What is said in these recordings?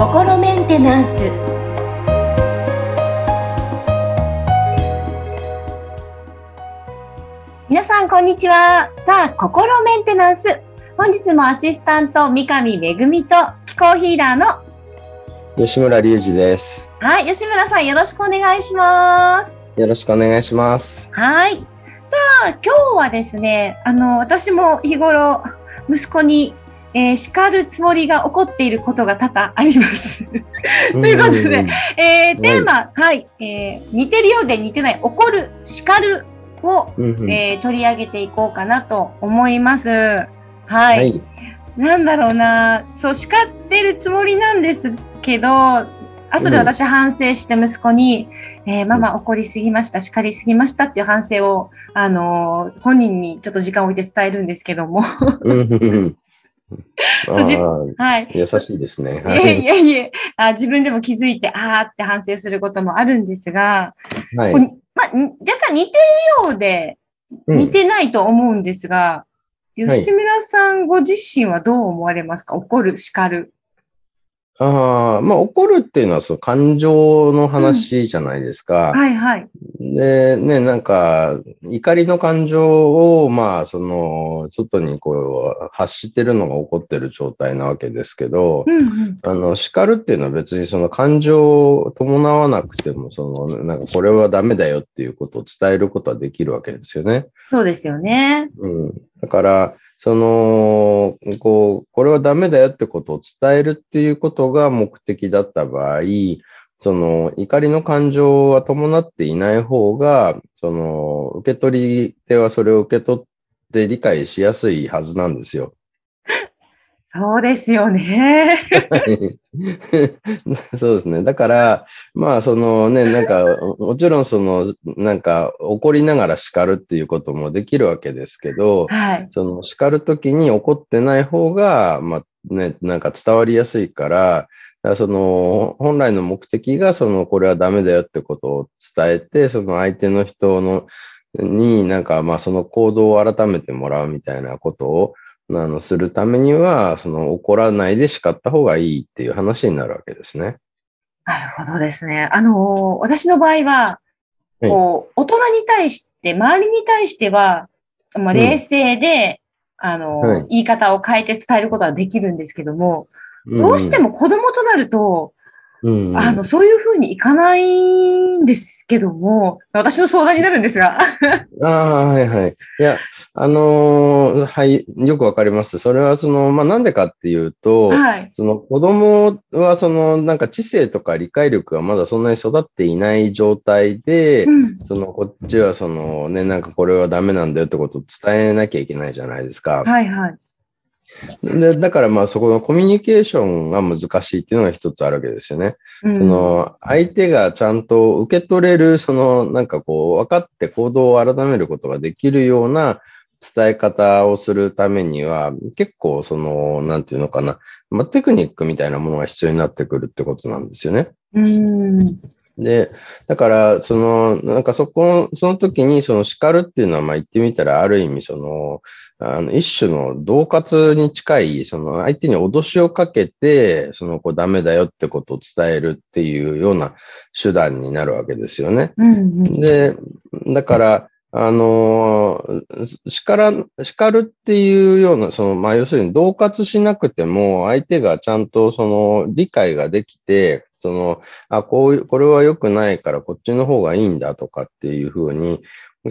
心メンテナンス。皆さんこんにちは。さあ心メンテナンス。本日もアシスタント三上恵と気候ヒーラーの吉村隆二です。はい吉村さんよろしくお願いします。よろしくお願いします。はいさあ今日はですねあの私も日頃息子にえー叱るつもりが起こっていることが多々あります。ということでうんえーテーマ、はい、えー似てるようで似てない、怒る、叱るを、うんうんえー取り上げていこうかなと思います。はい。はい。なんだろうな、そう、叱ってるつもりなんですけど、後で私反省して息子に、えーママ怒りすぎました、叱りすぎましたっていう反省を、あのー本人にちょっと時間を置いて伝えるんですけども。はい。優しいですね。はいえいえいえあ、自分でも気づいて、あーって反省することもあるんですが、はいまあ、ん若干似てるようで、うん似てないと思うんですが、はい吉村さんご自身はどう思われますか？怒る、叱る。ああ、まあ怒るっていうのはその感情の話じゃないですか。はいはい。で、ね、なんか、怒りの感情を、まあ、その、外にこう、発してるのが起こってる状態なわけですけど、うんうん。あの、叱るっていうのは別にその感情を伴わなくても、その、なんかこれはダメだよっていうことを伝えることはできるわけですよね。そうですよね。うん。だから、その、こう、これはダメだよってことを伝えるっていうことが目的だった場合、その、怒りの感情は伴っていない方が、その、受け取り手はそれを受け取って理解しやすいはずなんですよ。そうですよね。そうですね。だから、まあ、そのね、なんか、もちろんその、なんか、怒りながら叱るっていうこともできるわけですけど、はい。その叱るときに怒ってない方が、まあね、なんか伝わりやすいから、だからその、本来の目的が、その、これはダメだよってことを伝えて、その相手の人の、になんか、まあその行動を改めてもらうみたいなことを、あの、するためには、その怒らないで叱った方がいいっていう話になるわけですね。なるほどですね。あのー私の場合は、はいこう、大人に対して、周りに対しては、まあ、うん冷静で、あのーはい言い方を変えて伝えることはできるんですけども、んどうして、も子供となると、うん、あの、そういうふうにいかないんですけども、私の相談になるんですが。ああ、はいはい。いや、あのーはい、よくわかります。それは、その、まあ、なんでかっていうと、はい。その子供は、その、なんか知性とか理解力がまだそんなに育っていない状態で、うん。その、こっちは、その、ね、なんかこれはダメなんだよってことを伝えなきゃいけないじゃないですか。はいはい。でだから、まあ、そこのコミュニケーションが難しいっていうのが一つあるわけですよね。うんその、相手がちゃんと受け取れる、その、なんかこう、分かって行動を改めることができるような伝え方をするためには、結構、その、なんていうのかな、まあ、テクニックみたいなものが必要になってくるってことなんですよね。うん。で、だから、その、なんかそこ、その時に、その叱るっていうのは、まあ言ってみたら、ある意味、その、あの、一種の恫喝に近い、その、相手に脅しをかけて、その、こう、ダメだよってことを伝えるっていうような手段になるわけですよね。うんうん。で、だから、あの叱ら、叱るっていうような、その、まあ、要するに、恫喝しなくても、相手がちゃんと、その、理解ができて、その、あ、こういう、これは良くないから、こっちの方がいいんだとかっていうふうに、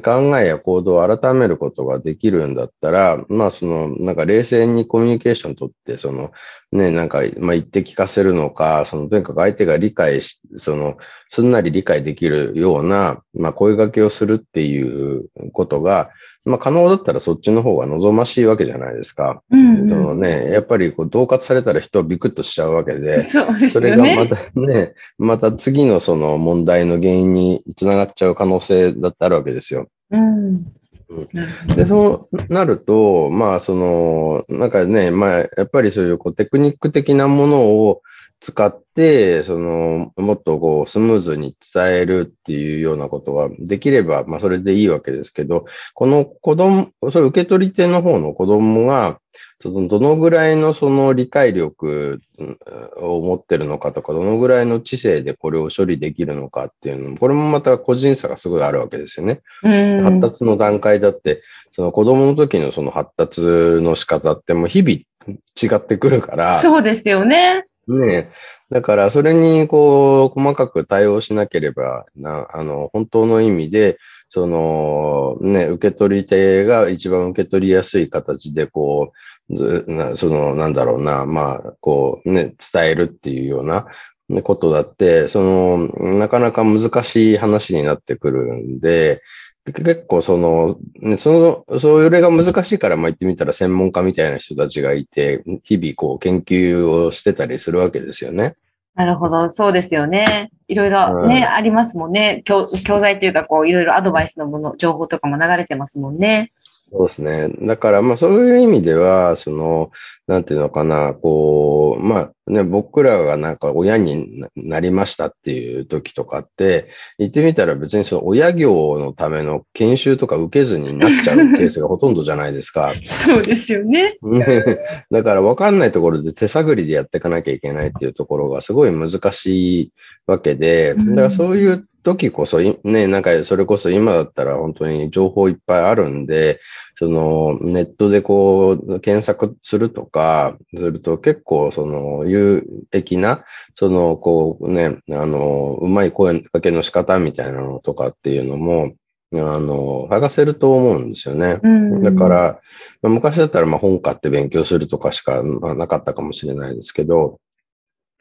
考えや行動を改めることができるんだったら、まあ、その、なんか冷静にコミュニケーション取って、その、ね、なんか、まあ、言って聞かせるのか、その、とにかく相手が理解し、その、すんなり理解できるような、まあ、声掛けをするっていうことが、まあ、可能だったらそっちの方が望ましいわけじゃないですか。うんうそのね、やっぱりこう、恫喝されたら人はビクッとしちゃうわけん。で、そうですそれ。がまたね、また次のその問題の原因につながっちゃう可能性だってあるわけですよ。うん。で、そうなると、まあ、その、なんかね、まあ、やっぱりそういうこうテクニック的なものを、使って、その、もっとこう、スムーズに伝えるっていうようなことができれば、まあ、それでいいわけですけど、この子供、それ受け取り手の方の子供が、そのどのぐらいのその理解力を持ってるのかとか、どのぐらいの知性でこれを処理できるのかっていうのも、これもまた個人差がすごいあるわけですよね。発達の段階だって、その子供の時のその発達の仕方ってもう日々違ってくるから。そうですよね。ねだから、それに、こう、細かく対応しなければな、あの、本当の意味で、その、ね、受け取り手が一番受け取りやすい形で、こう、なその、なんだろうな、まあ、こう、ね、伝えるっていうようなことだって、その、なかなか難しい話になってくるんで、結構その、ね、その、それが難しいから、まあ言ってみたら専門家みたいな人たちがいて、日々こう研究をしてたりするわけですよね。なるほど、そうですよね。いろいろね、うん、ありますもんね。教教材というか、こう、いろいろアドバイスのもの、情報とかも流れてますもんね。そうですね。だから、まあそういう意味では、その、なんていうのかな、こう、まあね、僕らがなんか親になりましたっていう時とかって、言ってみたら別にその親業のための研修とか受けずになっちゃうケースがほとんどじゃないですか。そうですよね。だから分かんないところで手探りでやっていかなきゃいけないっていうところがすごい難しいわけで、だからそういう時こそ、ね、なんかそれこそ今だったら本当に情報いっぱいあるんで、そのネットでこう検索するとか、すると結構その有益な、そのこうね、あの、うまい声かけの仕方みたいなのとかっていうのも、あの、探せると思うんですよね。だから、昔だったらまあ本買って勉強するとかしかなかったかもしれないですけど、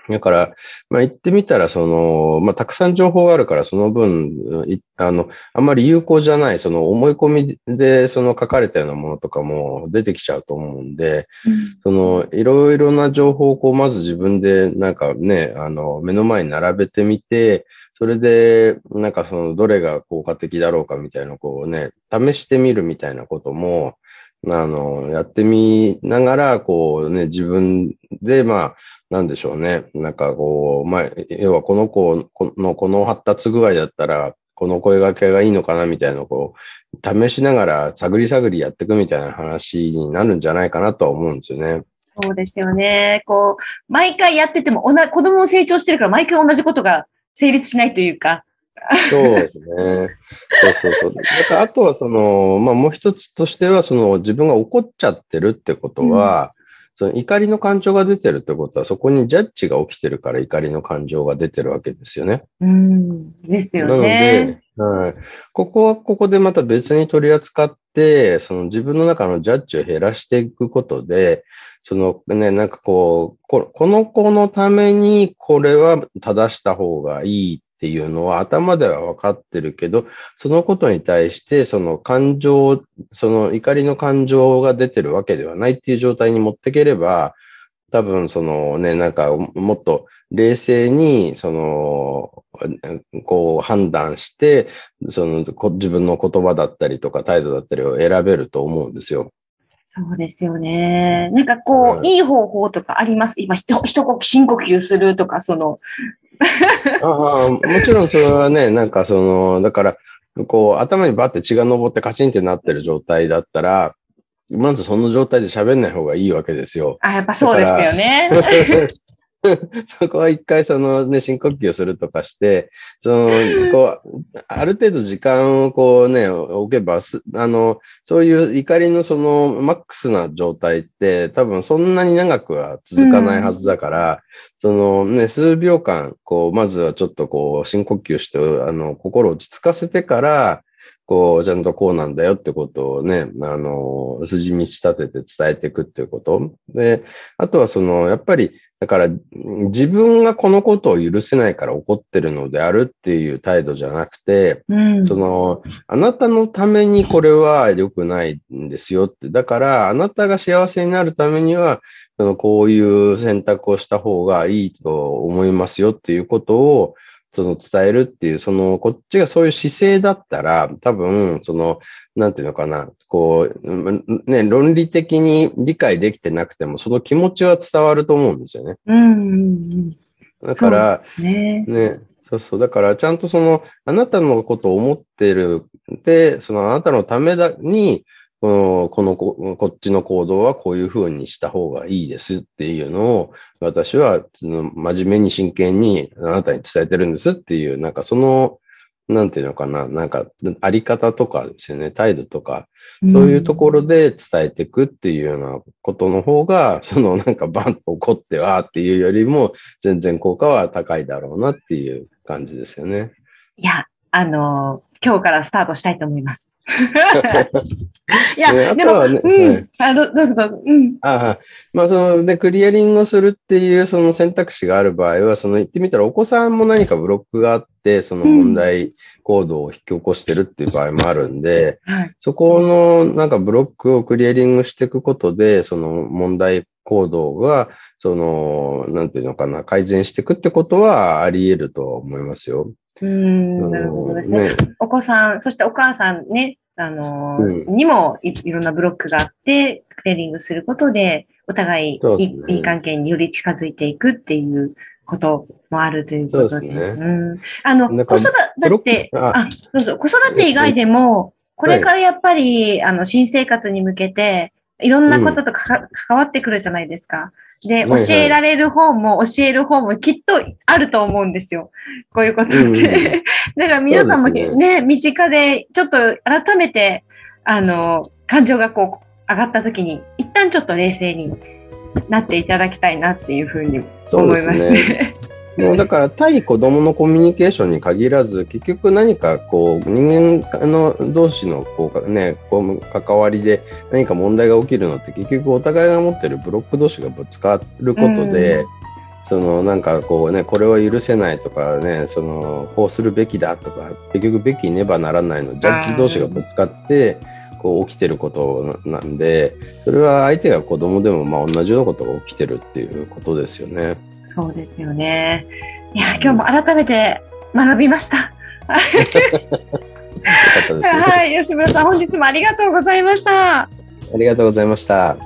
だから、まあ、言ってみたら、その、まあ、たくさん情報があるから、その分、あの、あんまり有効じゃない、その思い込みで、その書かれたようなものとかも出てきちゃうと思うんで、うん、その、いろいろな情報をこう、まず自分で、なんかね、あの、目の前に並べてみて、それで、なんかその、どれが効果的だろうかみたいな、こうね、試してみるみたいなことも、あの、やってみながら、こうね、自分で、まあ、なんでしょうね。なんかこう、まあ、要はこの子のこの発達具合だったら、この声掛けがいいのかなみたいなのをこう、試しながら探り探りやっていくみたいな話になるんじゃないかなとは思うんですよね。そうですよね。こう、毎回やってても、おな子供も成長してるから毎回同じことが成立しないというか。そうですね。そうそうそう。だからあとはその、まあもう一つとしては、その自分が怒っちゃってるってことは、その怒りの感情が出てるってことは、そこにジャッジが起きてるから怒りの感情が出てるわけですよね。うん、ですよね。なので、はい、ここはここでまた別に取り扱って、その自分の中のジャッジを減らしていくことで、そのね、なんかこう、この子のためにこれは正した方がいいっていうのは頭では分かってるけど、そのことに対してその感情、その怒りの感情が出てるわけではないっていう状態に持っていければ、多分そのね、なんかもっと冷静に、その、こう判断して、その自分の言葉だったりとか態度だったりを選べると思うんですよ。そうですよね。なんかこう、うん、いい方法とかあります？今、一呼深呼吸するとか、その、ああもちろんそれはね、なんかその、だから、こう、頭にバッて血が上ってカチンってなってる状態だったら、まずその状態で喋んない方がいいわけですよ。あ、やっぱそうですよね。そこは一回そのね、深呼吸をするとかして、その、こう、ある程度時間をこうね、置けば、あの、そういう怒りのそのマックスな状態って多分そんなに長くは続かないはずだから、うん、そのね、数秒間、こう、まずはちょっとこう、深呼吸して、あの、心を落ち着かせてから、こう、ちゃんとこうなんだよってことをね、あの、筋道立てて伝えていくっていうこと。で、あとはその、やっぱり、だから自分がこのことを許せないから怒ってるのであるっていう態度じゃなくて、うん、その、あなたのためにこれは良くないんですよって。だから、あなたが幸せになるためには、そのこういう選択をした方がいいと思いますよっていうことを、その伝えるっていう、その、こっちがそういう姿勢だったら、多分、その、なんていうのかな、こう、ね、論理的に理解できてなくても、その気持ちは伝わると思うんですよね。うん、だから、ね。ね、そうそう。だから、ちゃんとその、あなたのことを思ってる。で、そのあなたのためだに、この、ここ、っちの行動はこういうふうにした方がいいですっていうのを、私は、真面目に真剣にあなたに伝えてるんですっていう、なんかその、なんていうのかな、なんか、あり方とかですよね、態度とか、そういうところで伝えていくっていうようなことの方が、そのなんかバンと怒ってはっていうよりも、全然効果は高いだろうなっていう感じですよね。いや、あの今日からスタートしたいと思います。いや、ねあでも、ねうん、はいあどどうぞどうぞ。うん。ああ、まあそので、クリアリングをするっていうその選択肢がある場合は、その言ってみたらお子さんも何かブロックがあって、その問題行動を引き起こしてるっていう場合もあるんで、はい。そこのなんかブロックをクリアリングしていくことで、その問題行動が、その、なんていうのかな、改善していくってことはあり得ると思いますよ。うーん、なるほどですね。お子さん、そしてお母さんね、あのーうにもいいろんなブロックがあって、クリアリングすることで、お互いいね。いい関係により近づいていくっていうこともあるということで。そうですね。うん、あの、子育て、あ。あ、どうぞ、子育て以外でも、これからやっぱり、あの、新生活に向けて、いろんなこととかか、関わってくるじゃないですか。で、教えられる方も教える方もきっとあると思うんですよ。こういうことって。だから皆さんもそうですね身近で、ちょっと改めて、あの、感情がこう、上がった時に、一旦ちょっと冷静になっていただきたいなっていうふうに思いますね。ね。もうだから対子供のコミュニケーションに限らず、結局何かこう人間の同士のこうね、こう関わりで何か問題が起きるのって結局お互いが持ってるブロック同士がぶつかることで、そのなんかこうね、これは許せないとかね、そのこうするべきだとか、結局べきねばならないの、ジャッジ同士がぶつかって、こう起きてることななんで、それは相手が子供でもまあ同じようなことが起きてるっていうことですよね。そうですよね。いや、今日も改めて学びました。はい、吉村さん、本日もありがとうございました。ありがとうございました。